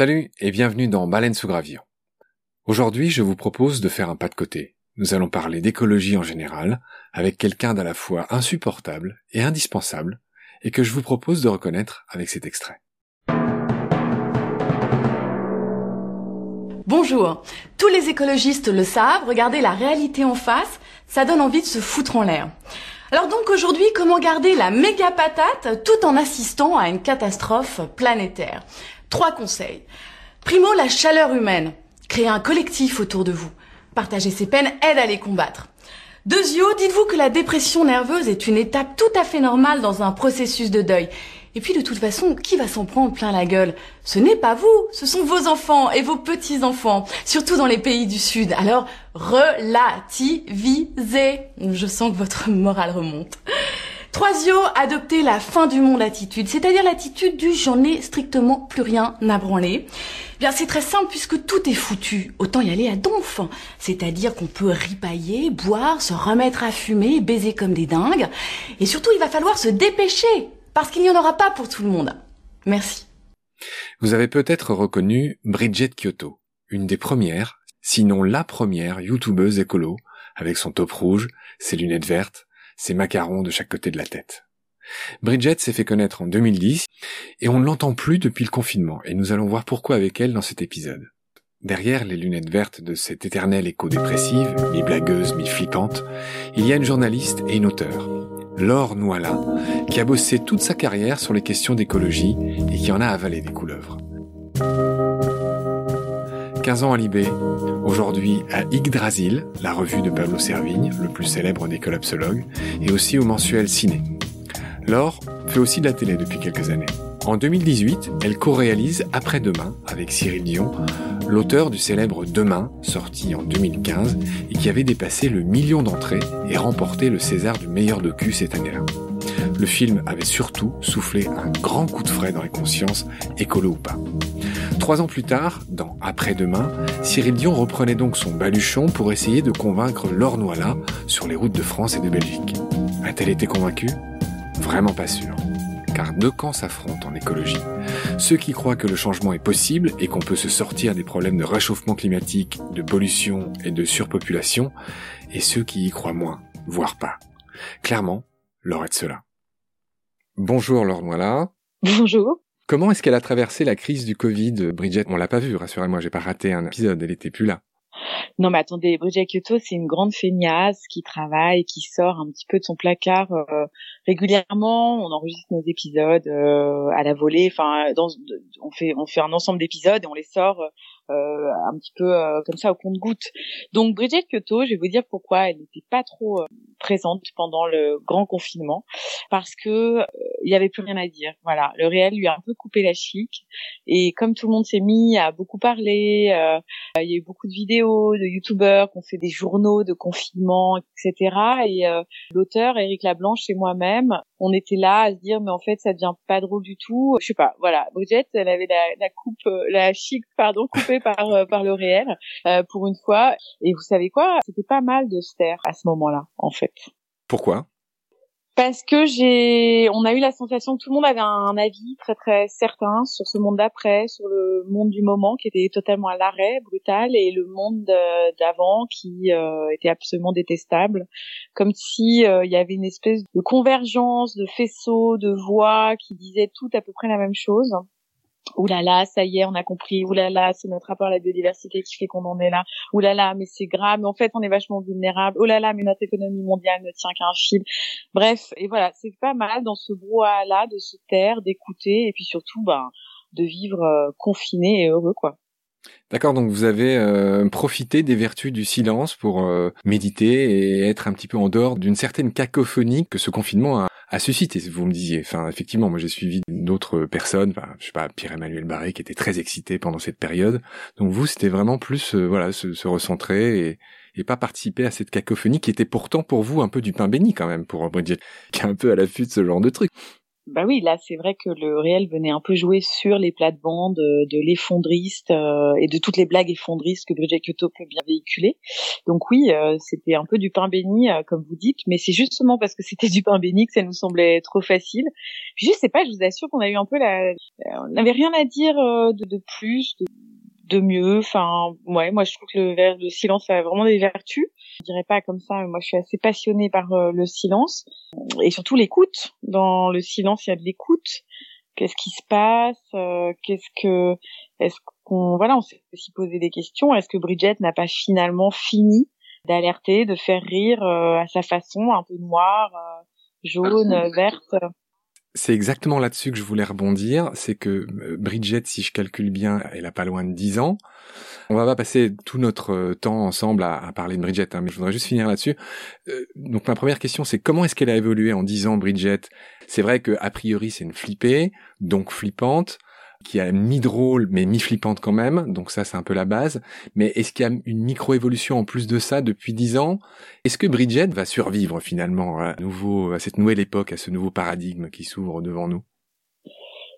Salut et bienvenue dans Baleine sous gravillon. Aujourd'hui, je vous propose de faire un pas de côté. Nous allons parler d'écologie en général, avec quelqu'un d'à la fois insupportable et indispensable, et que je vous propose de reconnaître avec cet extrait. Bonjour. Tous les écologistes le savent, regarder la réalité en face, ça donne envie de se foutre en l'air. Alors donc aujourd'hui, comment garder la méga patate tout en assistant à une catastrophe planétaire? Trois conseils. Primo, la chaleur humaine. Créer un collectif autour de vous. Partager ses peines aide à les combattre. Deuxio, dites-vous que la dépression nerveuse est une étape tout à fait normale dans un processus de deuil. Et puis de toute façon, qui va s'en prendre plein la gueule? Ce n'est pas vous, ce sont vos enfants et vos petits-enfants, surtout dans les pays du Sud. Alors relativisez. Je sens que votre morale remonte. Troisio, adopter la fin du monde attitude, c'est-à-dire l'attitude du j'en ai strictement plus rien à branler. Bien, c'est très simple puisque tout est foutu. Autant y aller à donf. C'est-à-dire qu'on peut ripailler, boire, se remettre à fumer, baiser comme des dingues. Et surtout, il va falloir se dépêcher parce qu'il n'y en aura pas pour tout le monde. Merci. Vous avez peut-être reconnu Bridget Kyoto, une des premières, sinon la première youtubeuse écolo, avec son top rouge, ses lunettes vertes, ses macarons de chaque côté de la tête. Bridget s'est fait connaître en 2010 et on ne l'entend plus depuis le confinement et nous allons voir pourquoi avec elle dans cet épisode. Derrière les lunettes vertes de cette éternelle éco-dépressive, mi-blagueuse, mi-flippante, il y a une journaliste et une auteure, Laure Noila, qui a bossé toute sa carrière sur les questions d'écologie et qui en a avalé des couleuvres. 15 ans à Libé, aujourd'hui à Yggdrasil, la revue de Pablo Servigne, le plus célèbre des collapsologues, et aussi au mensuel Ciné. Laure fait aussi de la télé depuis quelques années. En 2018, elle co-réalise Après-demain avec Cyril Dion, l'auteur du célèbre Demain, sorti en 2015 et qui avait dépassé le million d'entrées et remporté le César du meilleur docu cette année-là. Le film avait surtout soufflé un grand coup de frais dans les consciences, écolo ou pas. Trois ans plus tard, dans Après-demain, Cyril Dion reprenait donc son baluchon pour essayer de convaincre Laure Noila sur les routes de France et de Belgique. A-t-elle été convaincue? Vraiment pas sûr. Car deux camps s'affrontent en écologie. Ceux qui croient que le changement est possible et qu'on peut se sortir des problèmes de réchauffement climatique, de pollution et de surpopulation, et ceux qui y croient moins, voire pas. Clairement, Laure est de cela. Bonjour Laure. Bonjour. Comment est-ce qu'elle a traversé la crise du Covid, Bridget? On l'a pas vu, rassurez-moi, j'ai pas raté un épisode, elle était plus là. Non, mais attendez, Bridget Kyoto, c'est une grande feignasse qui travaille, qui sort un petit peu de son placard euh, régulièrement. On enregistre nos épisodes euh, à la volée. Enfin, on fait on fait un ensemble d'épisodes et on les sort euh, un petit peu comme ça au compte-goutte. Donc Bridget Kyoto, je vais vous dire pourquoi elle n'était pas trop présente pendant le grand confinement, parce que il y avait plus rien à dire. Voilà, le réel lui a un peu coupé la chic et comme tout le monde s'est mis à beaucoup parler, il y a eu beaucoup de vidéos de youtubeurs qui ont fait des journaux de confinement, etc. Et euh, l'auteur Eric Lablanche et moi-même, on était là à se dire mais en fait ça devient pas drôle du tout. Je sais pas, voilà. Bridget, elle avait la, la coupe, euh, la chic, pardon, coupée par euh, par le réel pour une fois. Et vous savez quoi? C'était pas mal de se taire à ce moment-là, en fait. Pourquoi? Parce que j'ai, on a eu la sensation que tout le monde avait un avis très très certain sur ce monde d'après, sur le monde du moment qui était totalement à l'arrêt, brutal, et le monde d'avant qui euh, était absolument détestable, comme si euh, il y avait une espèce de convergence de faisceaux, de voix qui disaient tout à peu près la même chose. Ouh là là, ça y est, on a compris. Ouh là là, c'est notre rapport à la biodiversité qui fait qu'on en est là. Ouh là là, mais c'est grave. En fait, on est vachement vulnérable. Oh là là, mais notre économie mondiale ne tient qu'à un fil. Bref, et voilà, c'est pas mal dans ce brouhaha-là de se taire, d'écouter, et puis surtout, ben, de vivre euh, confiné et heureux, quoi. D'accord, donc vous avez euh, profité des vertus du silence pour euh, méditer et être un petit peu en dehors d'une certaine cacophonie que ce confinement a, a suscité, vous me disiez. Enfin, effectivement, moi j'ai suivi d'autres personnes, enfin, je sais pas, Pierre-Emmanuel Barré qui était très excité pendant cette période. Donc vous, c'était vraiment plus, euh, voilà, se, recentrer et, et pas participer à cette cacophonie qui était pourtant pour vous un peu du pain béni quand même pour Bridget, qui est un peu à l'affût de ce genre de truc. Bah oui, là c'est vrai que le réel venait un peu jouer sur les plates-bandes de l'effondriste euh, et de toutes les blagues effondristes que Bridget Kyoto peut bien véhiculer. Donc oui, euh, c'était un peu du pain béni euh, comme vous dites, mais c'est justement parce que c'était du pain béni que ça nous semblait trop facile. Je sais pas, je vous assure qu'on a eu un peu la, on n'avait rien à dire de, de plus, de, de mieux. Enfin, ouais, moi je trouve que le, le silence a vraiment des vertus. Je dirais pas comme ça, mais moi je suis assez passionnée par euh, le silence et surtout l'écoute. Dans le silence, il y a de l'écoute. Qu'est-ce qui se passe euh, Qu'est-ce que est-ce qu'on voilà, on s'est aussi posé des questions. Est-ce que Bridget n'a pas finalement fini d'alerter, de faire rire euh, à sa façon, un peu noire, jaune, verte? C'est exactement là-dessus que je voulais rebondir, c'est que euh, Bridget, si je calcule bien, elle a pas loin de 10 ans. On va pas passer tout notre euh, temps ensemble à, parler de Bridget, hein, mais je voudrais juste finir là-dessus. Euh, donc ma première question, c'est comment est-ce qu'elle a évolué en 10 ans, Bridget? C'est vrai que a priori c'est une flippée, donc flippante qui a mi-drôle mais mi-flippante quand même, donc ça c'est un peu la base. Mais est-ce qu'il y a une micro-évolution en plus de ça depuis dix ans? Est-ce que Bridget va survivre finalement à, nouveau, à cette nouvelle époque, à ce nouveau paradigme qui s'ouvre devant nous?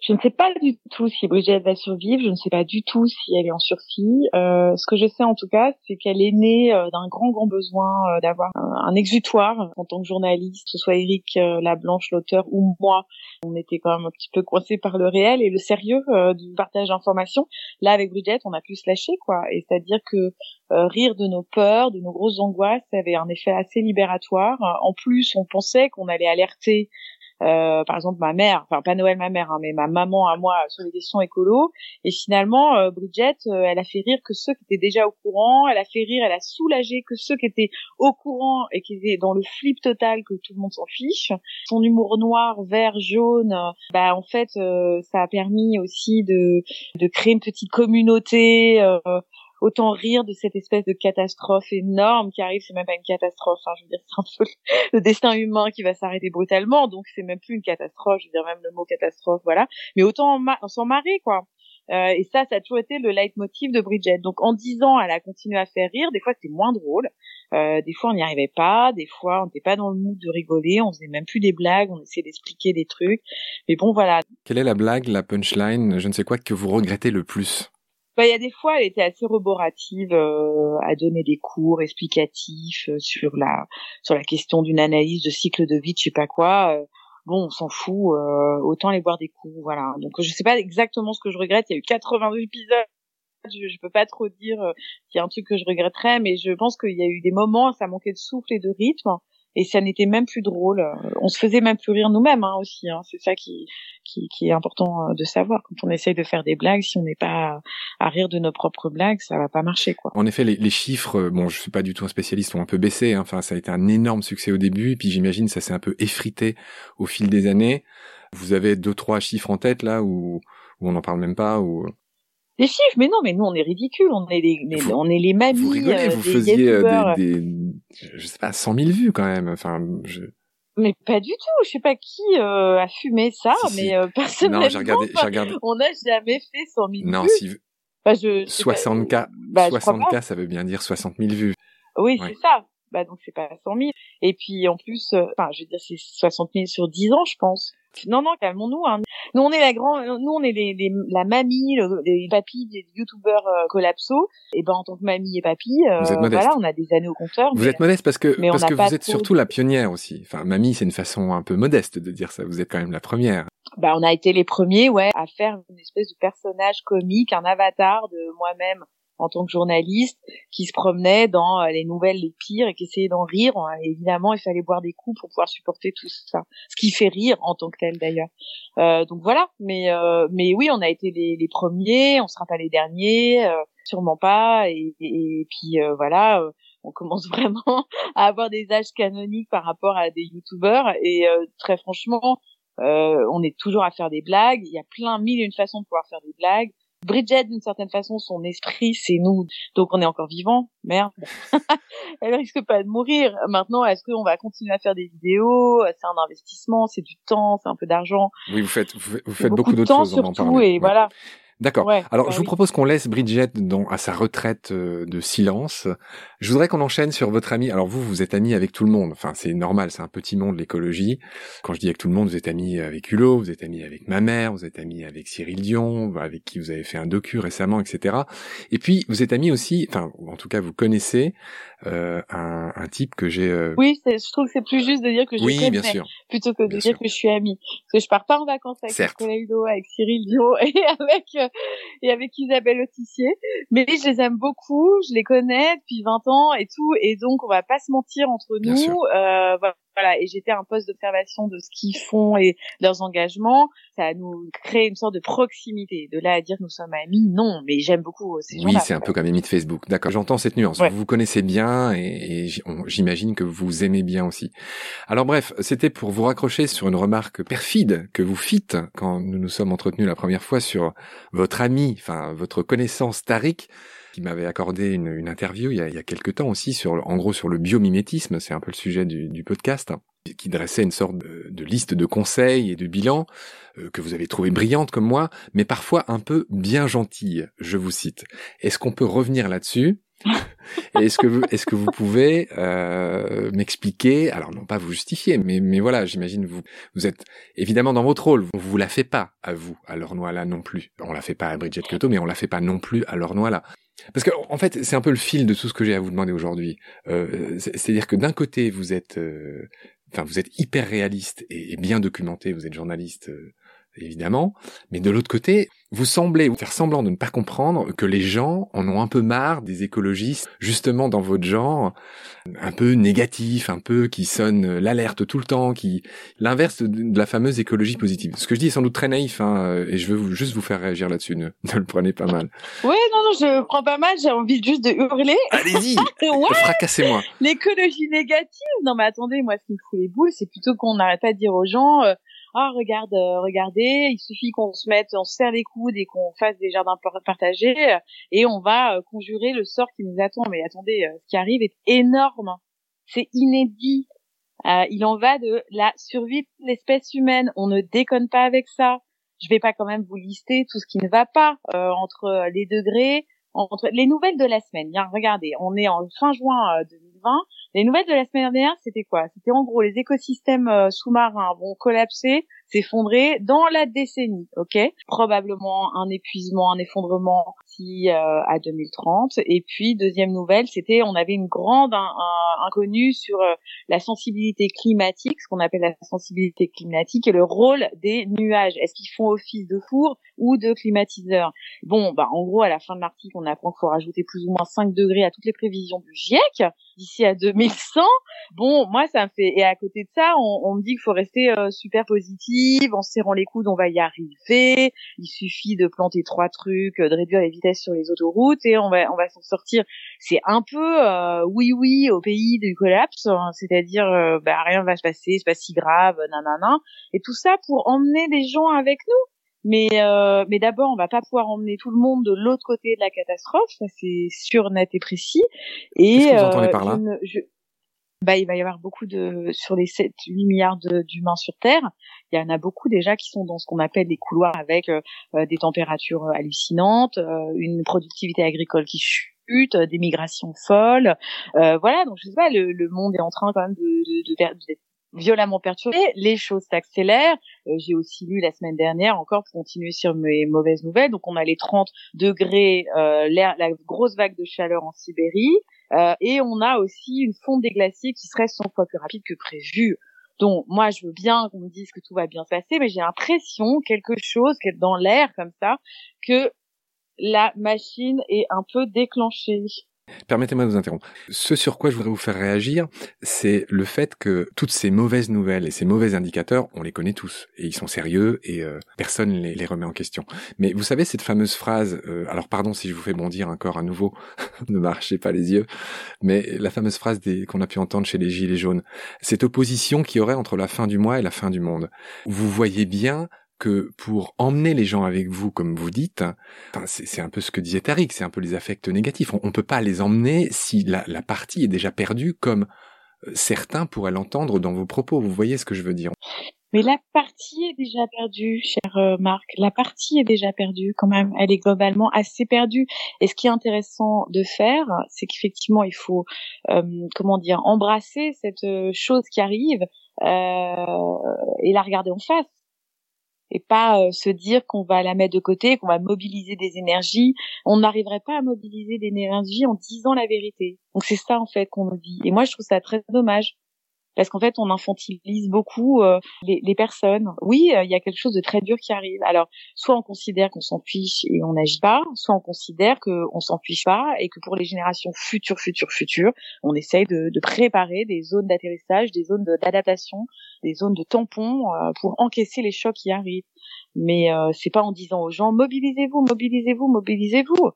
Je ne sais pas du tout si Bridget va survivre, je ne sais pas du tout si elle est en sursis. Euh, ce que je sais en tout cas, c'est qu'elle est née euh, d'un grand grand besoin euh, d'avoir un, exutoire en tant que journaliste, que ce soit Eric Lablanche, l'auteur, ou moi. On était quand même un petit peu coincés par le réel et le sérieux du partage d'informations. Là, avec Bridget, on a pu se lâcher, quoi. Et c'est-à-dire que rire de nos peurs, de nos grosses angoisses, avait un effet assez libératoire. En plus, on pensait qu'on allait alerter euh, par exemple ma mère, enfin pas Noël ma mère, hein, mais ma maman à moi sur les questions écolo. Et finalement, euh, Bridget, euh, elle a fait rire que ceux qui étaient déjà au courant, elle a fait rire, elle a soulagé que ceux qui étaient au courant et qui étaient dans le flip total que tout le monde s'en fiche. Son humour noir, vert, jaune, bah en fait, ça a permis aussi de de créer une petite communauté autant rire de cette espèce de catastrophe énorme qui arrive. C'est même pas une catastrophe. Hein, je veux dire, c'est un peu le destin humain qui va s'arrêter brutalement. Donc c'est même plus une catastrophe. Je veux dire même le mot catastrophe, voilà. Mais autant on s'en marrer, quoi. Euh, et ça, ça a toujours été le leitmotiv de Bridget. Donc en dix ans, elle a continué à faire rire. Des fois, c'était moins drôle. Euh, des fois, on n'y arrivait pas. Des fois, on n'était pas dans le mood de rigoler. On faisait même plus des blagues. On essayait d'expliquer des trucs. Mais bon, voilà. Quelle est la blague, la punchline, je ne sais quoi, que vous regrettez le plus? Bah, il y a des fois, elle était assez roborative euh, à donner des cours explicatifs euh, sur la sur la question d'une analyse de cycle de vie, je sais pas quoi. Euh, bon, on s'en fout, autant aller boire des coups, voilà. Donc je sais pas exactement ce que je regrette. Il y a eu 82 épisodes. Je, je peux pas trop dire qu'il y a un truc que je regretterais, mais je pense qu'il y a eu des moments, ça manquait de souffle et de rythme et ça n'était même plus drôle. On se faisait même plus rire nous-mêmes hein, aussi. Hein. C'est ça qui, qui, qui, est important euh, de savoir. Quand on essaye de faire des blagues, si on n'est pas à, rire de nos propres blagues, ça va pas marcher. quoi. En effet, les, chiffres, euh, bon, je suis pas du tout un spécialiste, ont un peu baissé. Hein. Enfin, ça a été un énorme succès au début, et puis j'imagine ça s'est un peu effrité au fil des années. Vous avez deux trois chiffres en tête là où, où on n'en parle même pas ou des chiffres, mais non, mais nous on est ridicules, on est les, on est les mamies. Vous rigolez, vous euh, faisiez euh, des, des, je sais pas, 100 000 vues quand même. Enfin, je... Mais pas du tout. Je sais pas qui euh, a fumé ça, mais euh, personnellement, j'ai regardé, j'ai regardé. on n'a jamais fait 100 000 non, vues. Si... Bah, je, 60 k, bah, 60 k, ça veut bien dire 60 000 vues. Oui, c'est ça. Bah donc c'est pas 100 000. Et puis en plus, enfin, je veux dire, c'est 60 000 sur 10 ans, je pense. Non, non, calmons-nous. Hein. Nous, on est la grand, nous, on est les, les la mamie, les papis des youtubeurs euh, collapso. Et ben, en tant que mamie et papy, euh, voilà, on a des années au compteur. Vous êtes modeste parce que parce que vous êtes surtout la pionnière aussi. Enfin, mamie, c'est une façon un peu modeste de dire ça. Vous êtes quand même la première. Bah, on a été les premiers, ouais, à faire une espèce de personnage comique, un avatar de moi-même en tant que journaliste qui se promenait dans euh, les nouvelles les pires et qui essayait d'en rire. Évidemment, il fallait boire des coups pour pouvoir supporter tout ça, ce qui fait rire en tant que tel d'ailleurs. Euh, donc voilà, mais euh, mais oui, on a été les, premiers, on sera pas les derniers, euh, sûrement pas. Et, et, puis voilà, on commence vraiment à avoir des âges canoniques par rapport à des youtubeurs et très franchement. on est toujours à faire des blagues. Il y a plein mille et une façons de pouvoir faire des blagues. Bridget, d'une certaine façon, son esprit, c'est nous. Donc on est encore vivant. Merde. Elle risque pas de mourir. Maintenant, est-ce qu'on va continuer à faire des vidéos? C'est un investissement, c'est du temps, c'est un peu d'argent. Oui, vous faites, vous faites beaucoup, d'autres choses. Surtout, en et voilà. D'accord. Alors, je vous propose qu'on laisse Bridget dans, à sa retraite euh, de silence. Je voudrais qu'on enchaîne sur votre ami. Alors, vous, vous êtes ami avec tout le monde. Enfin, c'est normal, c'est un petit monde, l'écologie. Quand je dis avec tout le monde, vous êtes ami avec Hulot, vous êtes ami avec ma mère, vous êtes ami avec Cyril Dion, avec qui vous avez fait un docu récemment, etc. Et puis, vous êtes ami aussi, enfin, en tout cas, vous connaissez euh, un, un, type que j'ai... Euh... Oui, je trouve que c'est plus juste de dire que je oui, connais, bien sûr. plutôt que de Bien dire sûr. que je suis amie. Parce que je pars pas en vacances avec. Nicolas Hulot, avec Cyril Dion et avec euh, et avec Isabelle Autissier. Mais je les aime beaucoup, je les connais depuis 20 ans et tout, et donc on va pas se mentir entre Bien nous. sûr. Voilà, et j'étais un poste d'observation de ce qu'ils font et leurs engagements. Ça nous crée une sorte de proximité. De là à dire que nous sommes amis, non, mais j'aime beaucoup ces Oui, gens-là. c'est un peu comme ami de Facebook. D'accord, j'entends cette nuance. Ouais. Vous vous connaissez bien et, j'imagine que vous aimez bien aussi. Alors bref, c'était pour vous raccrocher sur une remarque perfide que vous fîtes quand nous nous sommes entretenus la première fois sur votre ami, enfin votre connaissance Tariq, qui m'avait accordé une, une interview il y, a, il y a quelque temps aussi sur, en gros, sur le biomimétisme. C'est un peu le sujet du, du podcast hein, qui dressait une sorte de, de liste de conseils et de bilans euh, que vous avez trouvé brillante comme moi, mais parfois un peu bien gentille, je vous cite. Est-ce qu'on peut revenir là-dessus? Est-ce que vous, est-ce que vous pouvez euh, m'expliquer Alors non pas vous justifier, mais mais voilà, j'imagine vous vous êtes évidemment dans votre rôle. On vous la fait pas à vous, à Lornois non plus. On la fait pas à Bridget Kyoto, mais on la fait pas non plus à Lornois Parce que en fait, c'est un peu le fil de tout ce que j'ai à vous demander aujourd'hui. Euh, c'est- C'est-à-dire que d'un côté, vous êtes, euh, enfin, vous êtes hyper réaliste et, et bien documenté. Vous êtes journaliste. euh, évidemment, mais de l'autre côté, vous semblez faire semblant de ne pas comprendre que les gens en ont un peu marre des écologistes, justement dans votre genre, un peu négatifs, un peu qui sonnent l'alerte tout le temps, qui l'inverse de, la fameuse écologie positive. Ce que je dis est sans doute très naïf, hein, et je veux juste vous faire réagir là-dessus. Ne, ne le prenez pas mal. Ouais, non, non, je prends pas mal. J'ai envie juste de hurler. Allez-y, Ouais. fracassez-moi. l'écologie négative. Non, mais attendez, moi, ce qui me fout les boules, c'est plutôt qu'on n'arrête pas de dire aux gens, euh, ah, regarde, euh, regardez, il suffit qu'on se mette, on se serre les coudes et qu'on fasse des jardins par- partagés euh, et on va euh, conjurer le sort qui nous attend. Mais attendez, ce qui arrive est énorme. C'est inédit. Il en va de la survie de l'espèce humaine. On ne déconne pas avec ça. Je vais pas quand même vous lister tout ce qui ne va pas entre les degrés, entre les nouvelles de la semaine. Regardez, on est en fin juin euh, 2020. Les nouvelles de la semaine dernière, c'était quoi? C'était en gros les écosystèmes euh, sous-marins vont collapser, s'effondrer dans la décennie, ok? Probablement un épuisement, un effondrement si euh, à 2030. Et puis deuxième nouvelle, c'était on avait une grande un- un- inconnue sur euh, la sensibilité climatique, ce qu'on appelle la sensibilité climatique et le rôle des nuages. Est-ce qu'ils font office de four ou de climatiseur? Bon, bah en gros à la fin de l'article, on apprend qu'il faut rajouter plus ou moins 5 degrés à toutes les prévisions du GIEC d'ici à 2100. Bon, moi ça me fait et à côté de ça, on, on me dit qu'il faut rester euh, super positive, en se serrant les coudes, on va y arriver. Il suffit de planter trois trucs, euh, de réduire les vitesses sur les autoroutes et on va on va s'en sortir. C'est un peu euh, oui oui au pays du collapse, hein, c'est-à-dire euh, bah rien va se passer, c'est pas si grave, nanana. Et tout ça pour emmener des gens avec nous. Mais euh, mais d'abord, on va pas pouvoir emmener tout le monde de l'autre côté de la catastrophe, ça c'est sûr, net et précis. Et Qu'est-ce que vous entendez euh, par là? je- bah, il va y avoir beaucoup de sur les 7 8 milliards d'humains sur Terre, il y en a beaucoup déjà qui sont dans ce qu'on appelle des couloirs avec euh, euh, des températures euh, hallucinantes, euh, une productivité agricole qui chute, euh, des migrations folles. Euh, voilà, donc je sais pas, le, le monde est en train quand même de, d'être violemment perturbé, les choses s'accélèrent. Euh, J'ai aussi lu la semaine dernière encore pour continuer sur mes mauvaises nouvelles. Donc on a les 30 degrés, euh, la grosse vague de chaleur en Sibérie, euh, et on a aussi une fonte des glaciers qui serait 100 fois plus rapide que prévu. Donc moi je veux bien qu'on me dise que tout va bien se passer, mais j'ai l'impression quelque chose dans l'air comme ça que la machine est un peu déclenchée. Permettez-moi de vous interrompre. Ce sur quoi je voudrais vous faire réagir, c'est le fait que toutes ces mauvaises nouvelles et ces mauvais indicateurs, on les connaît tous et ils sont sérieux et euh, personne les, les remet en question. Mais vous savez cette fameuse phrase, euh, alors pardon si je vous fais bondir encore à nouveau, ne marchez pas les yeux, mais la fameuse phrase qu'on a pu entendre chez les gilets jaunes, cette opposition qui aurait entre la fin du mois et la fin du monde. Vous voyez bien que pour emmener les gens avec vous, comme vous dites, c'est un peu ce que disait Tariq, c'est un peu les affects négatifs. On, on peut pas les emmener si la, partie est déjà perdue, comme euh, certains pourraient l'entendre dans vos propos. Vous voyez ce que je veux dire? Mais la partie est déjà perdue, cher euh, Marc. La partie est déjà perdue quand même. Elle est globalement assez perdue. Et ce qui est intéressant de faire, c'est qu'effectivement, il faut, euh, comment dire, embrasser cette chose qui arrive et la regarder en face. Et pas se dire qu'on va la mettre de côté, qu'on va mobiliser des énergies. On n'arriverait pas à mobiliser des énergies en disant la vérité. Donc c'est ça en fait qu'on nous dit. Et moi, je trouve ça très dommage parce qu'en fait on infantilise beaucoup euh, les, les, personnes. Oui, euh, il y a quelque chose de très dur qui arrive. Alors soit on considère qu'on s'en fiche et on n'agit pas, soit on considère qu'on s'en fiche pas et que pour les générations futures, futures, futures, on essaye de, de préparer des zones d'atterrissage, des zones d'adaptation, des zones de tampons euh, pour encaisser les chocs qui arrivent. Mais c'est pas en disant aux gens mobilisez-vous, mobilisez-vous, mobilisez-vous.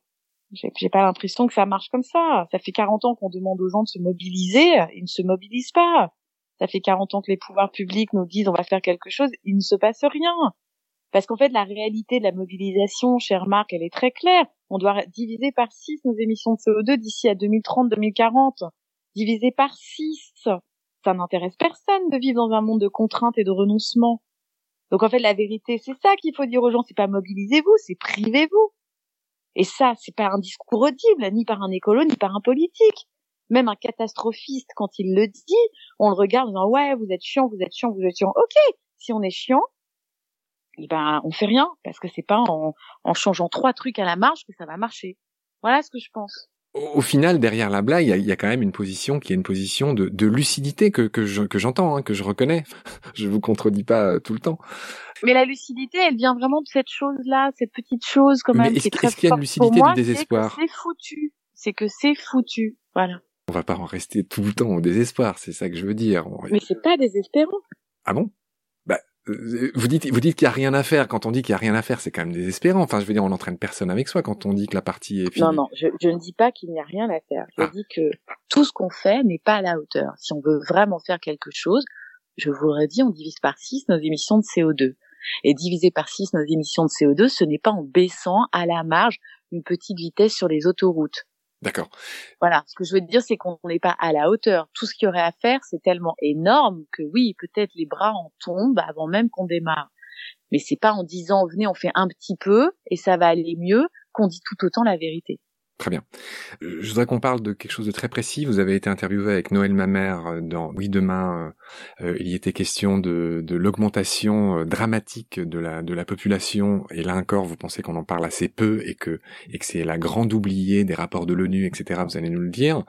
J'ai pas l'impression que ça marche comme ça. Ça fait 40 ans qu'on demande aux gens de se mobiliser, ils ne se mobilisent pas. Ça fait 40 ans que les pouvoirs publics nous disent on va faire quelque chose, il ne se passe rien. Parce qu'en fait, la réalité de la mobilisation, cher Marc, elle est très claire. On doit diviser par 6 nos émissions de CO2 d'ici à 2030-2040. Diviser par 6. Ça n'intéresse personne de vivre dans un monde de contraintes et de renoncement. Donc en fait, la vérité, c'est ça qu'il faut dire aux gens, c'est pas mobilisez-vous, c'est privez-vous. Et ça, c'est pas un discours audible, ni par un écolo, ni par un politique même un catastrophiste, quand il le dit, on le regarde en disant ouais, vous êtes chiant, vous êtes chiant, vous êtes chiant. Ok, si on est chiant, eh ben on fait rien parce que c'est pas en, en changeant trois trucs à la marge que ça va marcher. Voilà ce que je pense. Au, final, derrière la blague, il y, a, quand même une position qui est une position de, de lucidité que, que, je, que j'entends, hein, que je reconnais. je vous contredis pas euh, tout le temps. Mais la lucidité, elle vient vraiment de cette chose-là, cette petite chose quand même. Mais est-ce, qu'il y a une lucidité du désespoir? C'est foutu. C'est que c'est foutu. Voilà. On va pas en rester tout le temps au désespoir, c'est ça que je veux dire. Mais c'est pas désespérant. Ah bon? Bah, euh, vous dites, vous dites qu'il y a rien à faire. Quand on dit qu'il y a rien à faire, c'est quand même désespérant. Enfin, je veux dire, on n'entraîne personne avec soi quand on dit que la partie est finie. Non, non, je, ne dis pas qu'il n'y a rien à faire. Je ah. dis que tout ce qu'on fait n'est pas à la hauteur. Si on veut vraiment faire quelque chose, je vous l'aurais dit, on divise par 6 nos émissions de CO2. Et diviser par 6 nos émissions de CO2, ce n'est pas en baissant à la marge une petite vitesse sur les autoroutes. D'accord. Voilà, ce que je veux dire, c'est qu'on n'est pas à la hauteur. Tout ce qu'il y aurait à faire, c'est tellement énorme que oui, peut-être les bras en tombent avant même qu'on démarre. Mais c'est pas en disant venez, on fait un petit peu et ça va aller mieux qu'on dit tout autant la vérité. Très bien. Euh, je voudrais qu'on parle de quelque chose de très précis. Vous avez été interviewé avec Noël Mamère euh, dans Oui demain. Euh, il y était question de, de l'augmentation dramatique de la de la population. Et là encore, vous pensez qu'on en parle assez peu et que et que c'est la grande oubliée des rapports de l'ONU, etc. Vous allez nous le dire.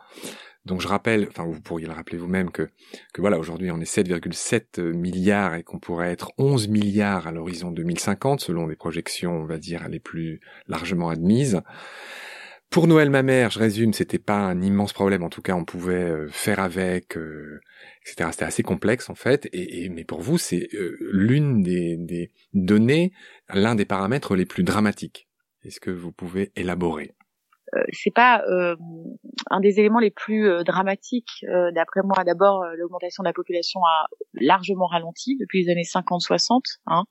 Donc je rappelle, enfin vous pourriez le rappeler vous-même que que voilà aujourd'hui on est 7,7 milliards et qu'on pourrait être 11 milliards à l'horizon 2050 selon les projections on va dire les plus largement admises. Pour Noël ma mère, je résume, c'était pas un immense problème. En tout cas, on pouvait euh, faire avec, euh, etc. C'était assez complexe en fait. Et, mais pour vous, c'est euh, l'une des, des données, l'un des paramètres les plus dramatiques. Est-ce que vous pouvez élaborer? C'est pas euh, un des éléments les plus euh, dramatiques d'après moi. D'abord, l'augmentation de la population a largement ralenti depuis les années 50-60. Hein.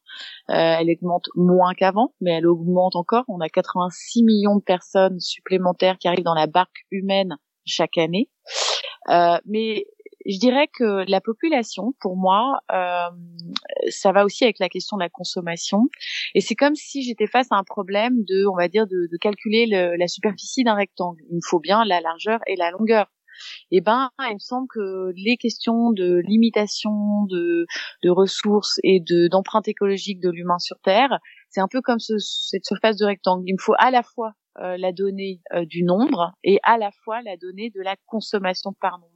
elle augmente moins qu'avant, mais elle augmente encore. On a 86 millions de personnes supplémentaires qui arrivent dans la barque humaine chaque année. mais je dirais que la population, pour moi, euh, ça va aussi avec la question de la consommation. Et c'est comme si j'étais face à un problème de, on va dire, de, de calculer le, la superficie d'un rectangle. Il me faut bien la largeur et la longueur. Eh ben, il me semble que les questions de limitation de, de ressources et de d'empreinte écologique de l'humain sur Terre, c'est un peu comme ce, cette surface de rectangle. Il me faut à la fois euh, la donnée euh, du nombre et à la fois la donnée de la consommation par nombre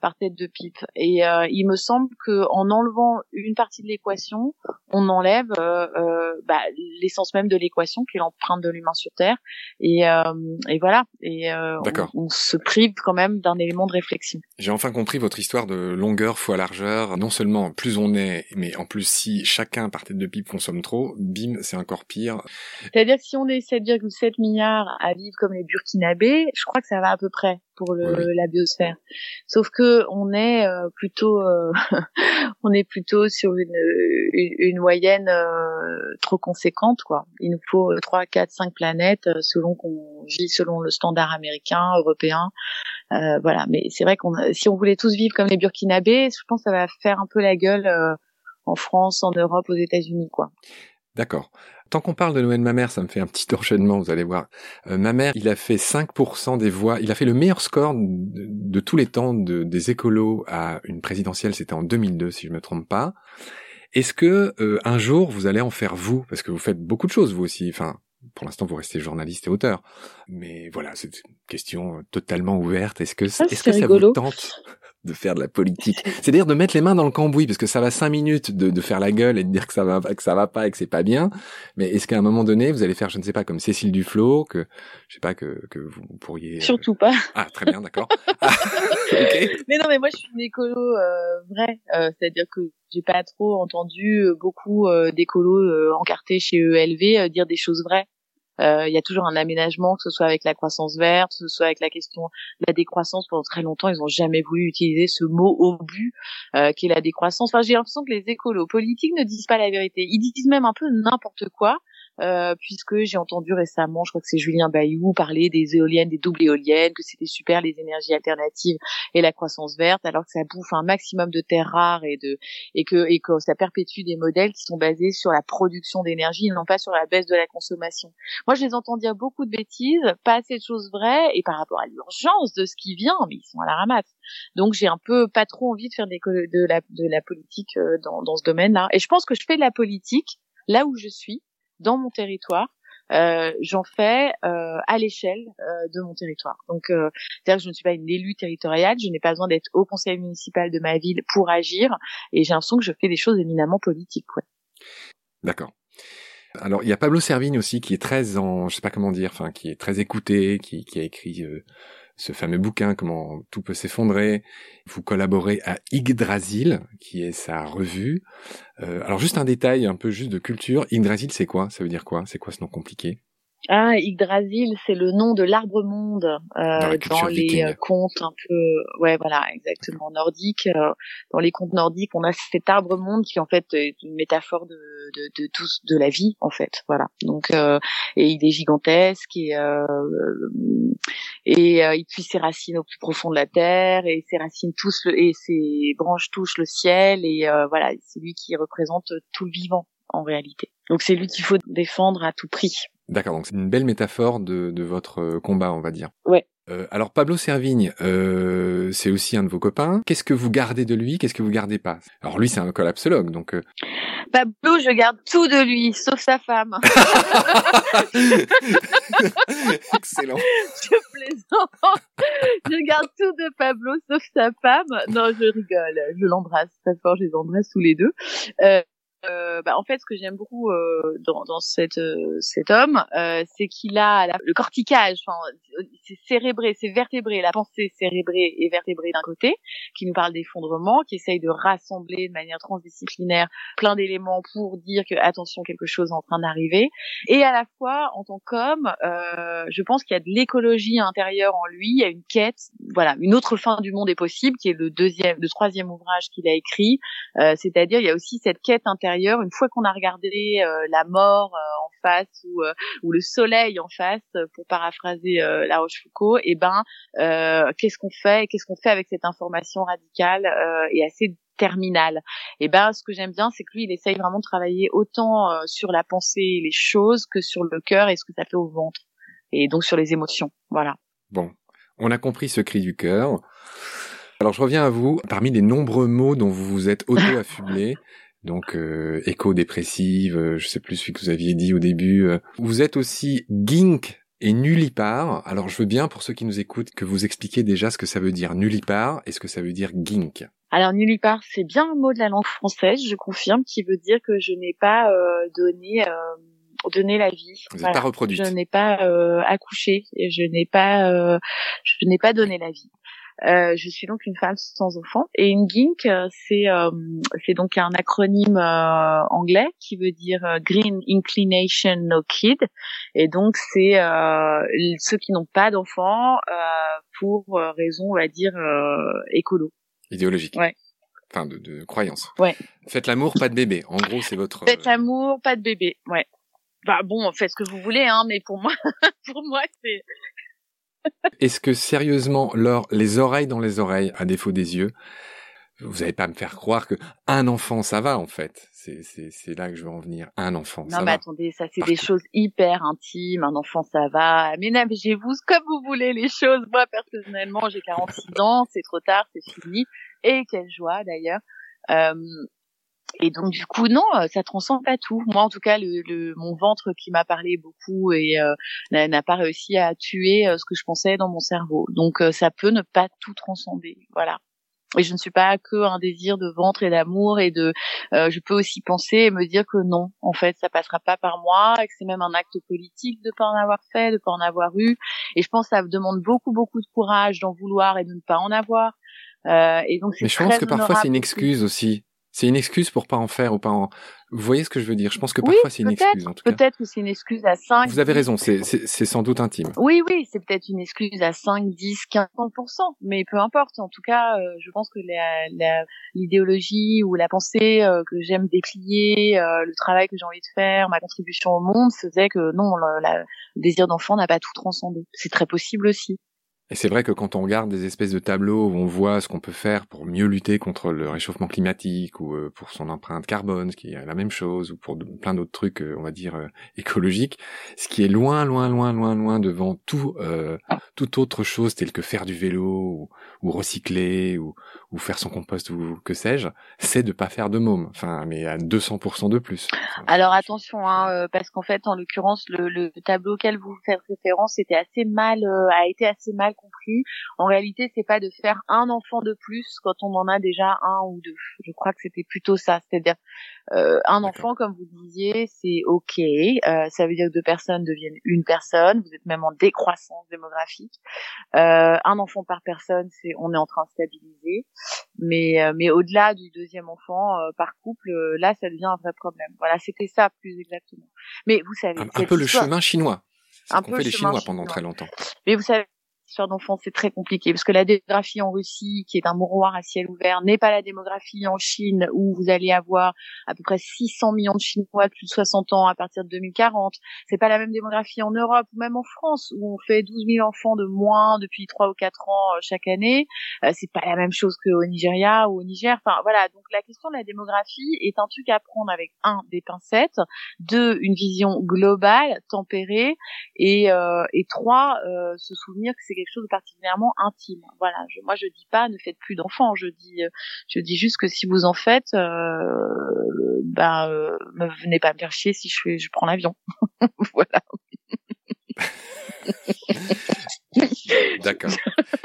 par tête de pipe. Et euh, il me semble que en enlevant une partie de l'équation, on enlève euh, euh, bah, l'essence même de l'équation, qui est l'empreinte de l'humain sur Terre. Et, et voilà. Et on, on, se prive quand même d'un élément de réflexion. J'ai enfin compris votre histoire de longueur fois largeur. Non seulement plus on est, mais en plus si chacun par tête de pipe consomme trop, bim, c'est encore pire. C'est-à-dire que si on est 7,7 milliards à vivre comme les Burkinabés, je crois que ça va à peu près pour le, la biosphère. Sauf que on est euh, plutôt, euh, on est plutôt sur une, une, moyenne euh, trop conséquente, quoi. Il nous faut trois, quatre, cinq planètes selon qu'on vit selon le standard américain, européen, voilà. Mais c'est vrai qu'on, si on voulait tous vivre comme les Burkinabés, je pense que ça va faire un peu la gueule en France, en Europe, aux États-Unis, quoi. D'accord. Tant qu'on parle de Noël ma mère, ça me fait un petit enchaînement, vous allez voir. Euh, ma mère, il a fait 5% des voix, il a fait le meilleur score de, tous les temps de, des écolos à une présidentielle, c'était en 2002 si je me trompe pas. Est-ce que euh, un jour vous allez en faire vous? Parce que vous faites beaucoup de choses vous aussi, enfin pour l'instant, vous restez journaliste et auteur. Mais voilà, c'est une question totalement ouverte. Est-ce que, ah, est-ce que ça vous tente? De faire de la politique. C'est-à-dire de mettre les mains dans le cambouis, parce que ça va cinq minutes de, de, faire la gueule et de dire que ça va, que ça va pas et que c'est pas bien. Mais est-ce qu'à un moment donné, vous allez faire, je ne sais pas, comme Cécile Duflo, que je sais pas que que vous pourriez. Euh, Surtout pas. Ah très bien, d'accord. Mais non, mais moi je suis une écolo euh, vraie, euh, c'est-à-dire que j'ai pas trop entendu euh, beaucoup euh, d'écolos encartés chez ELV dire des choses vraies. Euh, il y a toujours un aménagement, que ce soit avec la croissance verte, que ce soit avec la question de la décroissance. Pendant très longtemps, ils n'ont jamais voulu utiliser ce mot but euh, qui est la décroissance. Enfin, j'ai l'impression que les écolos politiques ne disent pas la vérité. Ils disent même un peu n'importe quoi. Euh, puisque j'ai entendu récemment, je crois que c'est Julien Bayou, parler des éoliennes, des doubles éoliennes, que c'était super les énergies alternatives et la croissance verte, alors que ça bouffe un maximum de terres rares et de et que et que ça perpétue des modèles qui sont basés sur la production d'énergie et non pas sur la baisse de la consommation. Moi, je les entends dire beaucoup de bêtises, pas assez de choses vraies, et par rapport à l'urgence de ce qui vient, mais ils sont à la ramasse. Donc j'ai un peu pas trop envie de faire des, de la de la politique euh, dans dans ce domaine-là. Et je pense que je fais de la politique là où je suis dans mon territoire, euh, j'en fais euh, à l'échelle euh, de mon territoire. Donc, c'est-à-dire que je ne suis pas une élue territoriale, je n'ai pas besoin d'être au conseil municipal de ma ville pour agir, et j'ai l'impression que je fais des choses éminemment politiques. Ouais. D'accord. Alors, il y a Pablo Servigne aussi qui est très en, je sais pas comment dire, enfin, qui est très écouté, qui, a écrit ce fameux bouquin, Comment tout peut s'effondrer. Vous collaborez à Yggdrasil, qui est sa revue. Euh, alors juste un détail, un peu juste de culture. Yggdrasil, c'est quoi? Ça veut dire quoi? C'est quoi ce nom compliqué? Ah, Yggdrasil, c'est le nom de l'arbre monde euh, dans, les euh, contes un peu, ouais, voilà, exactement nordique. Euh, dans les contes nordiques, on a cet arbre monde qui en fait est une métaphore de de, de tous de la vie en fait, voilà. Donc euh, et il est gigantesque et et il puise ses racines au plus profond de la terre et ses racines touchent le, et ses branches touchent le ciel et voilà, c'est lui qui représente tout le vivant en réalité. Donc c'est lui qu'il faut défendre à tout prix. D'accord, donc c'est une belle métaphore de, de votre euh, combat, on va dire. Ouais. Euh, alors Pablo Servigne, euh, c'est aussi un de vos copains. Qu'est-ce que vous gardez de lui? Qu'est-ce que vous gardez pas? Alors lui, c'est un collapsologue, donc. Euh... Pablo, je garde tout de lui, sauf sa femme. Excellent. Je plaisante. Je garde tout de Pablo, sauf sa femme. Non, je rigole. Je l'embrasse très fort. Je les embrasse tous les deux. Euh, euh, bah, en fait, ce que j'aime beaucoup euh, dans, dans cette, euh, cet homme, euh, c'est qu'il a le corticage, c'est cérébré, c'est vertébré, la pensée cérébrée et vertébrée d'un côté, qui nous parle d'effondrement, qui essaye de rassembler de manière transdisciplinaire plein d'éléments pour dire que attention, quelque chose est en train d'arriver, et à la fois en tant qu'homme, je pense qu'il y a de l'écologie intérieure en lui, il y a une quête, voilà, une autre fin du monde est possible, qui est le deuxième, le troisième ouvrage qu'il a écrit, c'est-à-dire il y a aussi cette quête intérieure une fois qu'on a regardé euh, la mort euh, en face ou, euh, ou le soleil en face, pour paraphraser La Rochefoucauld, et eh ben qu'est-ce qu'on fait Qu'est-ce qu'on fait avec cette information radicale et assez terminale? Et eh ben ce que j'aime bien, c'est que lui, il essaye vraiment de travailler autant sur la pensée et les choses que sur le cœur et ce que ça fait au ventre, et donc sur les émotions. Voilà. Bon, on a compris ce cri du cœur. Alors je reviens à vous. Parmi les nombreux mots dont vous vous êtes auto-affublé, donc euh, éco-dépressive, euh, je sais plus ce que vous aviez dit au début. Euh. Vous êtes aussi gink et nullipare. Alors je veux bien pour ceux qui nous écoutent que vous expliquiez déjà ce que ça veut dire nullipare et ce que ça veut dire gink. Alors nullipare, c'est bien un mot de la langue française, je confirme, qui veut dire que je n'ai pas euh, donné donné la vie. Vous n'êtes pas reproduite. Je n'ai pas accouché, et je n'ai pas je n'ai pas donné la vie. Euh, je suis donc une femme sans enfant. Et une GINK, euh, c'est euh, c'est donc un acronyme anglais qui veut dire Green Inclination No Kid. Et donc c'est ceux qui n'ont pas d'enfants pour raison, on va dire, écolo. Idéologique. Ouais. Enfin, de, de croyance. Ouais. Faites l'amour, pas de bébé. En gros, c'est votre. Faites l'amour, pas de bébé. Ouais. Bah bon, faites ce que vous voulez, hein, mais pour moi, pour moi, c'est est-ce que sérieusement, Laure, les oreilles dans les oreilles, à défaut des yeux, vous n'allez pas me faire croire que un enfant ça va en fait. C'est là que je veux en venir. Un enfant. Non ça mais va. attendez, ça c'est des choses hyper intimes. Un enfant ça va. Aménagez-vous comme vous voulez les choses. Moi personnellement j'ai 46 ans, c'est trop tard, c'est fini. Et quelle joie d'ailleurs. Euh, et donc du coup non, euh, ça transcende pas tout. Moi en tout cas, le, le mon ventre qui m'a parlé beaucoup et euh, n'a pas réussi à tuer euh, ce que je pensais dans mon cerveau. Donc euh, ça peut ne pas tout transcender. Voilà. Et je ne suis pas que un désir de ventre et d'amour et de. euh, je peux aussi penser et me dire que non, en fait, ça passera pas par moi et que c'est même un acte politique de pas en avoir fait, de pas en avoir eu. Et je pense que ça demande beaucoup beaucoup de courage d'en vouloir et de ne pas en avoir. Euh, et donc Mais je pense que parfois c'est une excuse aussi. C'est une excuse pour pas en faire ou pas en. Vous voyez ce que je veux dire? Je pense que Oui, parfois c'est une excuse en tout cas. Peut-être que c'est une excuse à 5. Vous avez raison, c'est sans doute intime. Oui, oui, c'est peut-être une excuse à 5, 10, 15%, mais peu importe. En tout cas, euh, je pense que l'idéologie ou la pensée euh, que j'aime déplier, euh, le travail que j'ai envie de faire, ma contribution au monde, faisait que non, le, la- le désir d'enfant n'a pas tout transcendé. C'est très possible aussi. Et c'est vrai que quand on regarde des espèces de tableaux où on voit ce qu'on peut faire pour mieux lutter contre le réchauffement climatique ou euh, pour son empreinte carbone, ce qui est la même chose, ou pour plein d'autres trucs, euh, on va dire euh, écologiques, ce qui est loin, loin, loin, loin, loin devant tout, euh, toute autre chose telle que faire du vélo ou, recycler ou, faire son compost ou que sais-je, c'est de pas faire de môme. Enfin, mais à 200% de plus. Alors attention, hein, parce qu'en fait, en l'occurrence, le, le tableau auquel vous faites référence était assez mal, a été assez mal compris. En réalité, c'est pas de faire un enfant de plus quand on en a déjà un ou deux. Je crois que c'était plutôt ça, c'est-à-dire euh, un enfant, comme vous disiez, c'est ok. Euh, ça veut dire que deux personnes deviennent une personne. Vous êtes même en décroissance démographique. Euh, un enfant par personne, c'est on est en train de stabiliser. Mais euh, mais au-delà du deuxième enfant euh, par couple, euh, là, ça devient un vrai problème. Voilà, c'était ça plus exactement. Mais vous savez, un, peu le chemin chinois. Un peu les Chinois pendant très longtemps. mais vous savez, l'histoire d'enfants, c'est très compliqué parce que la démographie en Russie, qui est un mouroir à ciel ouvert, n'est pas la démographie en Chine où vous allez avoir à peu près 600 millions de Chinois de plus de 60 ans à partir de 2040. C'est pas la même démographie en Europe ou même en France où on fait 12 000 enfants de moins depuis 3 ou 4 ans euh, chaque année. Euh, c'est pas la même chose qu'au Nigeria ou au Niger. Enfin voilà, donc la question de la démographie est un truc à prendre avec un des pincettes, deux une vision globale, tempérée et, euh, et trois, euh, se souvenir que c'est quelque chose de particulièrement intime. Voilà, je, moi je dis pas ne faites plus d'enfants, je dis euh, je dis juste que si vous en faites, euh, ben euh, me venez pas me faire chier si je je prends l'avion. voilà. D'accord.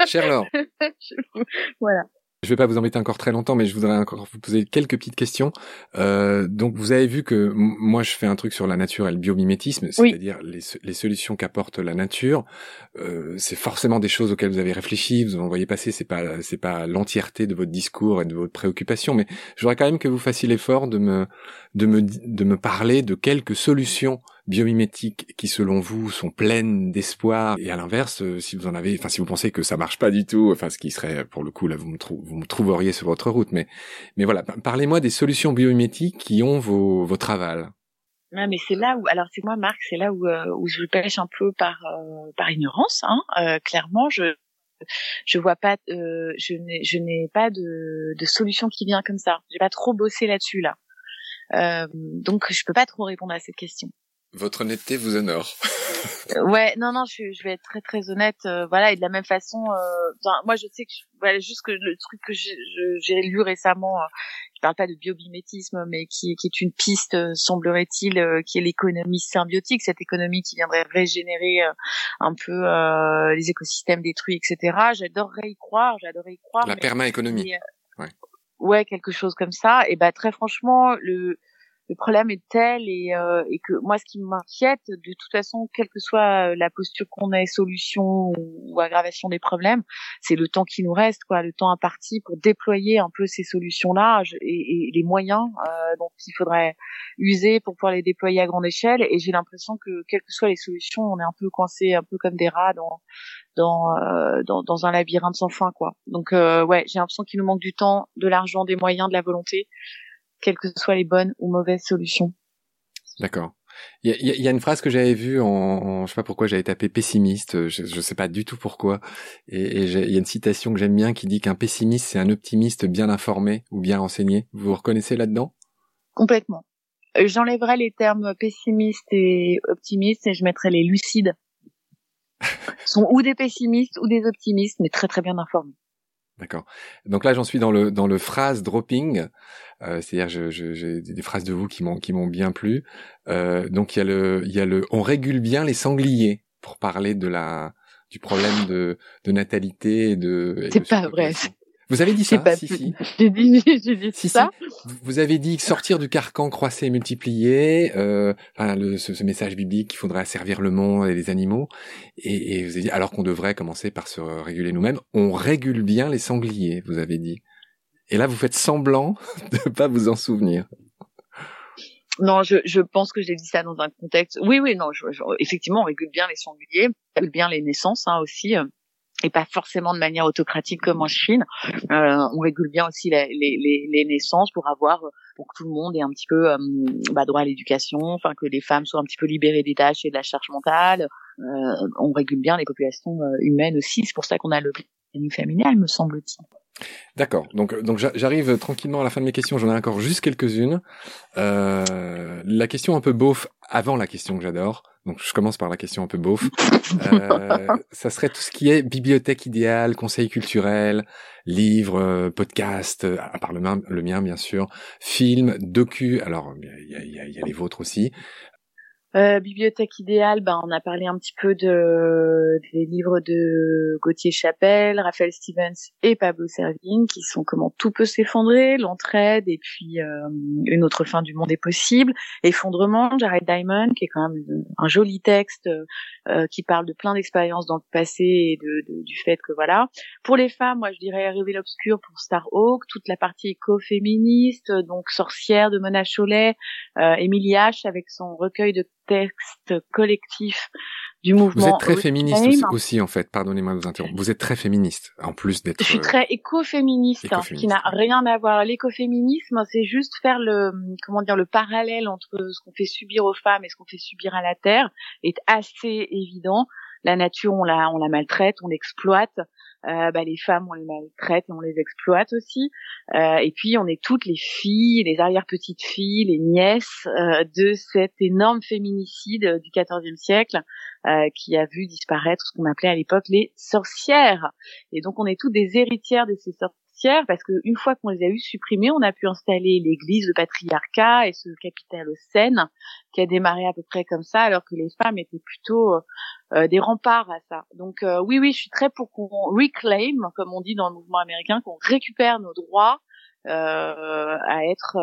Cher Laure, voilà. Je vais pas vous embêter encore très longtemps, mais je voudrais encore vous poser quelques petites questions. Euh, donc, vous avez vu que moi, je fais un truc sur la nature et le biomimétisme, Oui. c'est-à-dire les, les solutions qu'apporte la nature. Euh, c'est forcément des choses auxquelles vous avez réfléchi, vous en voyez passer. C'est pas, c'est pas l'entièreté de votre discours et de votre préoccupation, mais je voudrais quand même que vous fassiez l'effort de me, de me, de me parler de quelques solutions biomimétiques qui, selon vous, sont pleines d'espoir. Et à l'inverse, euh, si vous en avez, enfin, si vous pensez que ça marche pas du tout, enfin, ce qui serait, pour le coup, là, vous me, trou- vous me trouveriez sur votre route. Mais, mais voilà, pa- parlez-moi des solutions biomimétiques qui ont vos, votre aval. Non, mais c'est là où, alors c'est moi, Marc, c'est là où, euh, où je pêche un peu par euh, par ignorance. Hein. Euh, clairement, je je vois pas, euh, je n'ai je n'ai pas de de solution qui vient comme ça. J'ai pas trop bossé là-dessus là. Euh, donc je peux pas trop répondre à cette question. Votre honnêteté vous honore. Euh, ouais, non, non, je, je vais être très très honnête. euh, voilà, et de la même façon, euh, enfin, moi je sais que je- voilà, juste que le truc que j'ai je- lu récemment, euh, qui parle pas de biomimétisme, mais qui, qui est une piste, euh, semblerait-il, qui est l'économie symbiotique, cette économie qui viendrait régénérer un peu les écosystèmes détruits, etc. J'adorerais y croire, j'adorerais y croire. La permaéconomie. Ouais. ouais, quelque chose comme ça. Et bah très franchement, le le problème est tel et, euh, et que moi, ce qui m'inquiète, de toute façon, quelle que soit euh, la posture qu'on ait, solution ou, aggravation des problèmes, c'est le temps qui nous reste, quoi, le temps imparti pour déployer un peu ces solutions-là je- et, et les moyens euh, dont il faudrait user pour pouvoir les déployer à grande échelle. Et j'ai l'impression que, quelles que soient les solutions, on est un peu coincé, un peu comme des rats dans dans, euh, dans, dans un labyrinthe sans fin, quoi. Donc, euh, ouais, j'ai l'impression qu'il nous manque du temps, de l'argent, des moyens, de la volonté, quelles que soient les bonnes ou mauvaises solutions. D'accord. Il y a, y a, une phrase que j'avais vue en, en, je sais pas pourquoi j'avais tapé pessimiste, je, je sais pas du tout pourquoi. Et, il y a une citation que j'aime bien qui dit qu'un pessimiste c'est un optimiste bien informé ou bien renseigné. Vous vous reconnaissez là-dedans? Complètement. Euh, j'enlèverais les termes pessimiste et optimiste et je mettrais les lucides. sont ou des pessimistes ou des optimistes, mais très très bien informés. D'accord. Donc là, j'en suis dans le dans le phrase dropping, euh, c'est-à-dire j'ai je, des phrases de vous qui m'ont qui m'ont bien plu. Euh, donc il y a le il y a le on régule bien les sangliers pour parler de la du problème de de natalité et de. C'est pas vrai. Vous avez dit ça pas si, si. J'ai dit, j'ai dit ça. Vous avez dit sortir du carcan, croisser et multiplier, euh, enfin, le, ce, ce, message biblique qu'il faudrait asservir le monde et les animaux. Et, et vous avez dit, alors qu'on devrait commencer par se réguler nous-mêmes, on régule bien les sangliers, vous avez dit. Et là, vous faites semblant de ne pas vous en souvenir. Non, je, je pense que j'ai dit ça dans un contexte. Oui, oui, non, je, effectivement, on régule bien les sangliers, on régule bien les naissances hein, aussi. Et pas forcément de manière autocratique comme en Chine. Euh, on régule bien aussi les, les, les, naissances pour avoir pour que tout le monde ait un petit peu euh, bah, droit à l'éducation, enfin que les femmes soient un petit peu libérées des tâches et de la charge mentale. Euh, on régule bien les populations euh, humaines aussi. C'est pour ça qu'on a le planning familial, me semble-t-il. D'accord. Donc, donc j'arrive tranquillement à la fin de mes questions. J'en ai encore juste quelques-unes. Euh, la question un peu beauf avant la question que j'adore. Donc, je commence par la question un peu beauf. Euh, ça serait tout ce qui est bibliothèque idéale, conseil culturel, livres, podcast, à part le mien, le mien bien sûr, film, docu. Alors, il y a, y, a, y a les vôtres aussi. Euh, bibliothèque idéale, ben on a parlé un petit peu de des livres de Gauthier Chapelle, Raphaël Stevens et Pablo Servigne, qui sont comment tout peut s'effondrer, l'entraide et puis euh, une autre fin du monde est possible, effondrement, Jared Diamond, qui est quand même un joli texte euh, qui parle de plein d'expériences dans le passé et du fait que voilà. Pour les femmes, moi je dirais Arrivé l'obscur pour Starhawk, toute la partie éco-féministe, donc Sorcière de Mona Cholet, euh, Emilie H avec son recueil de texte collectif du mouvement. Vous êtes très féministe aussi, en fait. Pardonnez-moi de vous interrompre. Vous êtes très féministe, en plus d'être. Je suis très écoféministe, hein, qui n'a rien à voir. L'écoféminisme, c'est juste faire le, comment dire, le parallèle entre ce qu'on fait subir aux femmes et ce qu'on fait subir à la terre est assez évident. La nature, on la, on la maltraite, on l'exploite. Euh, bah, les femmes, on les maltraite et on les exploite aussi. Euh, et puis, on est toutes les filles, les arrière-petites filles, les nièces euh, de cet énorme féminicide du XIVe siècle euh, qui a vu disparaître ce qu'on appelait à l'époque les sorcières. Et donc, on est toutes des héritières de ces sorcières parce qu'une fois qu'on les a eu supprimés, on a pu installer l'église, le patriarcat et ce capital scène qui a démarré à peu près comme ça, alors que les femmes étaient plutôt euh, des remparts à ça. Donc euh, oui, oui, je suis très pour qu'on reclaim, comme on dit dans le mouvement américain, qu'on récupère nos droits euh, à être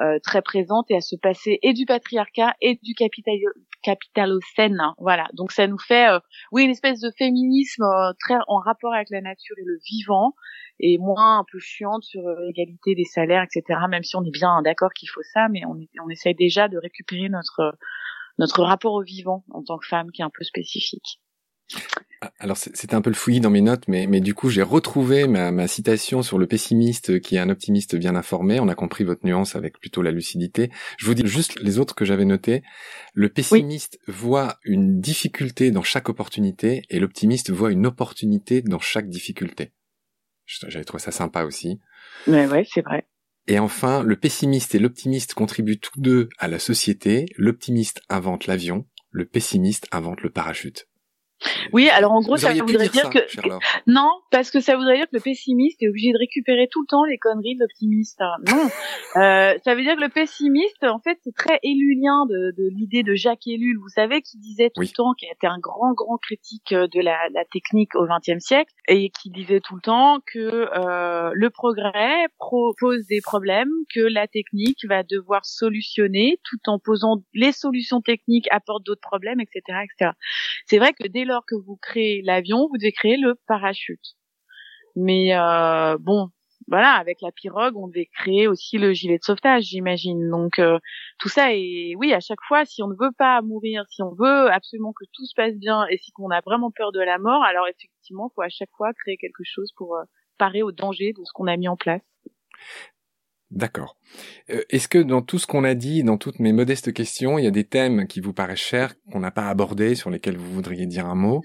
euh, très présente et à se passer et du patriarcat et du capital capitalocène. Hein, voilà. Donc ça nous fait, euh, oui, une espèce de féminisme euh, très en rapport avec la nature et le vivant, et moins un peu chiante sur l'égalité des salaires, etc. Même si on est bien d'accord qu'il faut ça, mais on, on essaye déjà de récupérer notre notre rapport au vivant en tant que femme qui est un peu spécifique. Ah, alors c'était un peu le fouillis dans mes notes, mais, mais du coup j'ai retrouvé ma, ma, citation sur le pessimiste qui est un optimiste bien informé. On a compris votre nuance avec plutôt la lucidité. Je vous dis juste les autres que j'avais notés. Le pessimiste voit une difficulté dans chaque opportunité et l'optimiste voit une opportunité dans chaque difficulté. J'avais trouvé ça sympa aussi. Mais ouais, c'est vrai. Et enfin, le pessimiste et l'optimiste contribuent tous deux à la société. L'optimiste invente l'avion, le pessimiste invente le parachute. Oui, alors en gros, ça voudrait dire, que non, parce que ça voudrait dire que le pessimiste est obligé de récupérer tout le temps les conneries de l'optimiste. Non, euh, ça veut dire que le pessimiste, en fait, c'est très élulien de, de l'idée de Jacques Ellul, vous savez, qui disait tout le temps, qui était un grand grand critique euh, de la, la technique au XXe siècle, et qui disait tout le temps que euh, le progrès propose des problèmes que la technique va devoir solutionner, tout en posant les solutions techniques apportent d'autres problèmes, etc., etc. C'est vrai que dès lors que vous créez l'avion, vous devez créer le parachute. Mais euh, bon, voilà, avec la pirogue, on devait créer aussi le gilet de sauvetage, j'imagine. Donc euh, tout ça est, oui, à chaque fois, si on ne veut pas mourir, si on veut absolument que tout se passe bien, et si on a vraiment peur de la mort, alors effectivement, il faut à chaque fois créer quelque chose pour euh, parer au danger de ce qu'on a mis en place. D'accord. Euh, est-ce que dans tout ce qu'on a dit, dans toutes mes modestes questions, il y a des thèmes qui vous paraissent chers, qu'on n'a pas abordés, sur lesquels vous voudriez dire un mot?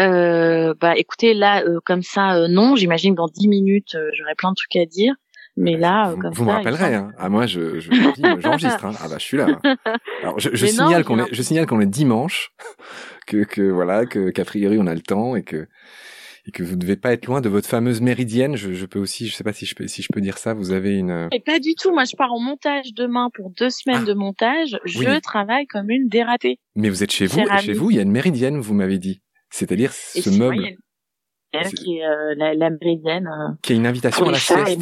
Euh, bah écoutez là euh, comme ça euh, non j'imagine dans dix minutes j'aurai plein de trucs à dire mais là vous, comme vous ça, me rappellerez hein. ah moi je je j'enregistre hein. ah bah je suis là hein. alors je, je signale qu'on est je signale qu'on est dimanche que que voilà que qu'a priori on a le temps et que et que vous ne devez pas être loin de votre fameuse méridienne. Je, je, peux aussi, je sais pas si je peux, si je peux dire ça. Vous avez une. Et pas du tout. Moi, je pars en montage demain pour deux semaines ah. de montage. Je travaille comme une dératée. Mais vous êtes chez vous. Et chez vous, il y a une méridienne. Vous m'avez dit. C'est-à-dire ce meuble. Moi, qui est euh, la, la, méridienne. Euh, qui est une invitation à la sieste.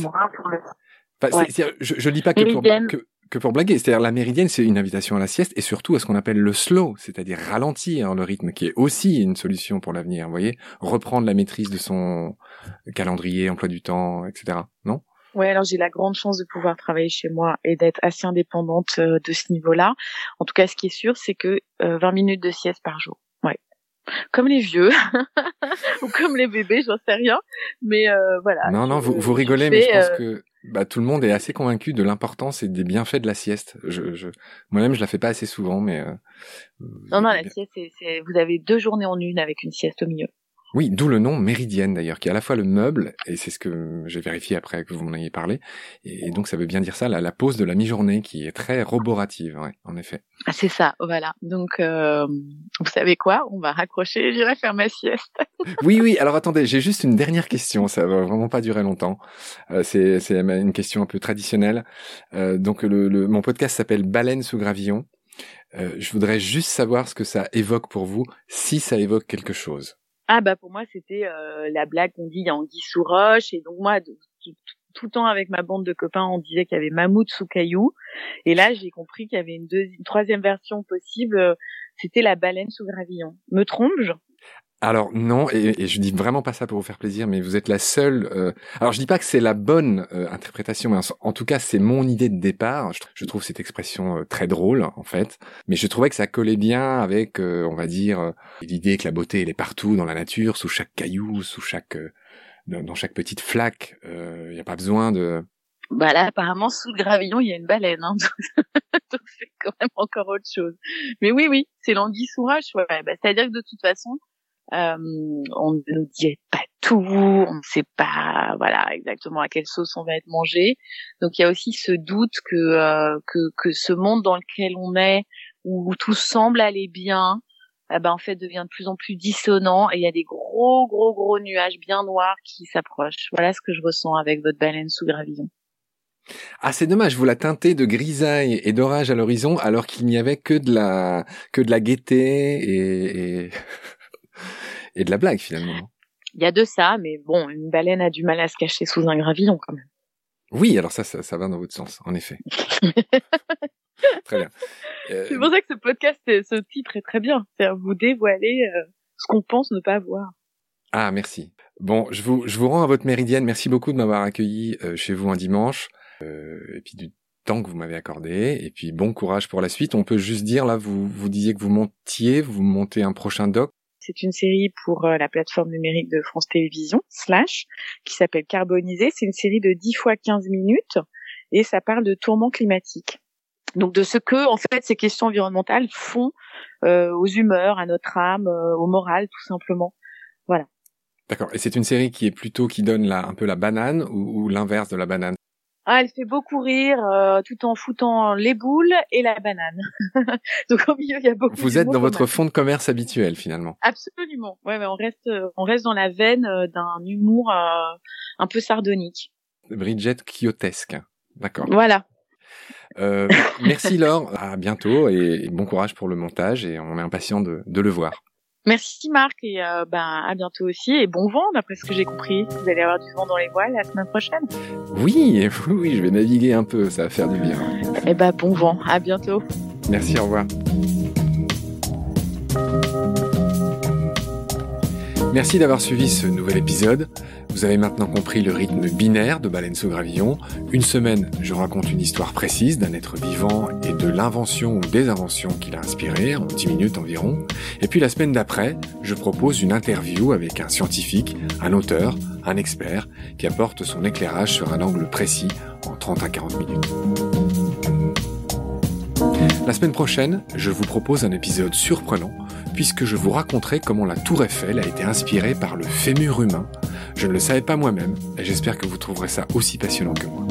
je, je dis pas que pour, que, que pour blaguer. C'est-à-dire la méridienne, c'est une invitation à la sieste et surtout à ce qu'on appelle le slow, c'est-à-dire ralentir le rythme, qui est aussi une solution pour l'avenir. Vous voyez, reprendre la maîtrise de son calendrier, emploi du temps, etc. Non? Ouais, alors j'ai la grande chance de pouvoir travailler chez moi et d'être assez indépendante euh, de ce niveau-là. En tout cas, ce qui est sûr, c'est que 20 minutes de sieste par jour comme les vieux ou comme les bébés, j'en sais rien. Mais euh, voilà. Non, non, vous, vous rigolez, mais je pense euh, que bah, tout le monde est assez convaincu de l'importance et des bienfaits de la sieste. Je, je... Moi-même, je la fais pas assez souvent, mais. Euh, non, non, la sieste, c'est, vous avez deux journées en une avec une sieste au milieu. Oui, d'où le nom méridienne d'ailleurs, qui est à la fois le meuble, et c'est ce que j'ai vérifié après que vous m'en ayez parlé, et donc ça veut bien dire ça, la, la pause de la mi-journée qui est très roborative, ouais, en effet. Ah, c'est ça, voilà. Donc, euh, vous savez quoi? On va raccrocher, j'irai faire ma sieste. oui, oui, alors attendez, j'ai juste une dernière question, ça va vraiment pas durer longtemps. Euh, c'est, c'est une question un peu traditionnelle. Euh, donc le, le, mon podcast s'appelle Baleine sous gravillon. Euh, je voudrais juste savoir ce que ça évoque pour vous, si ça évoque quelque chose. Ah bah pour moi c'était euh, la blague qu'on dit il y a sous roche. Et donc moi tout, le temps avec ma bande de copains on disait qu'il y avait mammouth sous caillou. Et là j'ai compris qu'il y avait une, une troisième version possible. C'était la baleine sous gravillon. Me trompe-je? Alors non, et, et, je dis vraiment pas ça pour vous faire plaisir, mais vous êtes la seule. Euh... Alors je dis pas que c'est la bonne euh, interprétation, mais en, tout cas c'est mon idée de départ. Je, trouve cette expression euh, très drôle en fait, mais je trouvais que ça collait bien avec, euh, on va dire, l'idée que la beauté elle est partout dans la nature, sous chaque caillou, sous chaque, dans chaque petite flaque. Il n'y a pas besoin de. Bah là apparemment sous le gravillon il y a une baleine, hein, donc c'est quand même encore autre chose. Mais oui oui, c'est l'anguille sous roche. Ouais, bah, c'est-à-dire que de toute façon euh, on ne nous dit pas tout, on ne sait pas voilà exactement à quelle sauce on va être mangé. Donc il y a aussi ce doute que euh, que, que ce monde dans lequel on est où, tout semble aller bien, eh ben en fait devient de plus en plus dissonant et il y a des gros gros gros nuages bien noirs qui s'approchent. Voilà ce que je ressens avec votre baleine sous gravillon. Ah, c'est dommage, vous la teintez de grisaille et d'orage à l'horizon alors qu'il n'y avait que de la que de la gaieté et, et et de la blague finalement. Il y a de ça, mais bon, une baleine a du mal à se cacher sous un gravillon quand même. Oui, alors ça, ça, va dans votre sens, en effet. très bien. Euh, c'est pour ça que ce podcast, ce titre est très bien. C'est vous dévoiler euh, ce qu'on pense ne pas voir. Ah, merci. Bon, je vous, je vous rends à votre méridienne. Merci beaucoup de m'avoir accueilli euh, chez vous un dimanche. et puis du temps que vous m'avez accordé. Et puis bon courage pour la suite. On peut juste dire, là, vous, vous disiez que vous montiez, vous montez un prochain doc. C'est une série pour euh, la plateforme numérique de France Télévisions, Slash, qui s'appelle Carbonisé. C'est une série de 10 fois 15 minutes et ça parle de tourments climatiques. Donc de ce que, en fait, ces questions environnementales font euh, aux humeurs, à notre âme, euh, au moral, tout simplement. Voilà. D'accord. Et c'est une série qui est plutôt qui donne un peu la banane ou l'inverse de la banane? Ah, elle fait beaucoup rire, euh, tout en foutant les boules et la banane. Donc au milieu, il y a beaucoup. Vous êtes dans votre fond de commerce habituel finalement. Absolument. Ouais, mais on reste, on reste dans la veine euh, d'un humour euh, un peu sardonique. Bridget Quiotesque. D'accord. Voilà. merci Laure, à bientôt et bon courage pour le montage et on est impatient de, de le voir. Merci Marc et euh, ben à bientôt aussi et bon vent d'après ce que j'ai compris. Vous allez avoir du vent dans les voiles la semaine prochaine. Oui, oui, je vais naviguer un peu, ça va faire du bien. Et eh ben bon vent, à bientôt. Merci, au revoir. Merci d'avoir suivi ce nouvel épisode. Vous avez maintenant compris le rythme binaire de Baleine gravillon. Une semaine, je raconte une histoire précise d'un être vivant et de l'invention ou des inventions qu'il a inspiré, en 10 minutes environ. Et puis la semaine d'après, je propose une interview avec un scientifique, un auteur, un expert, qui apporte son éclairage sur un angle précis en 30 à 40 minutes. La semaine prochaine, je vous propose un épisode surprenant puisque je vous raconterai comment la tour Eiffel a été inspirée par le fémur humain. Je ne le savais pas moi-même et j'espère que vous trouverez ça aussi passionnant que moi.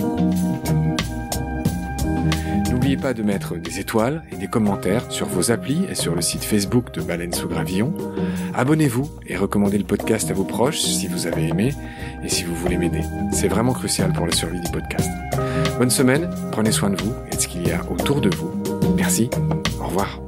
N'oubliez pas de mettre des étoiles et des commentaires sur vos applis et sur le site Facebook de Baleine sous Gravillon. Abonnez-vous et recommandez le podcast à vos proches si vous avez aimé et si vous voulez m'aider. C'est vraiment crucial pour la survie du podcast. Bonne semaine, prenez soin de vous et de ce qu'il y a autour de vous. Merci, au revoir.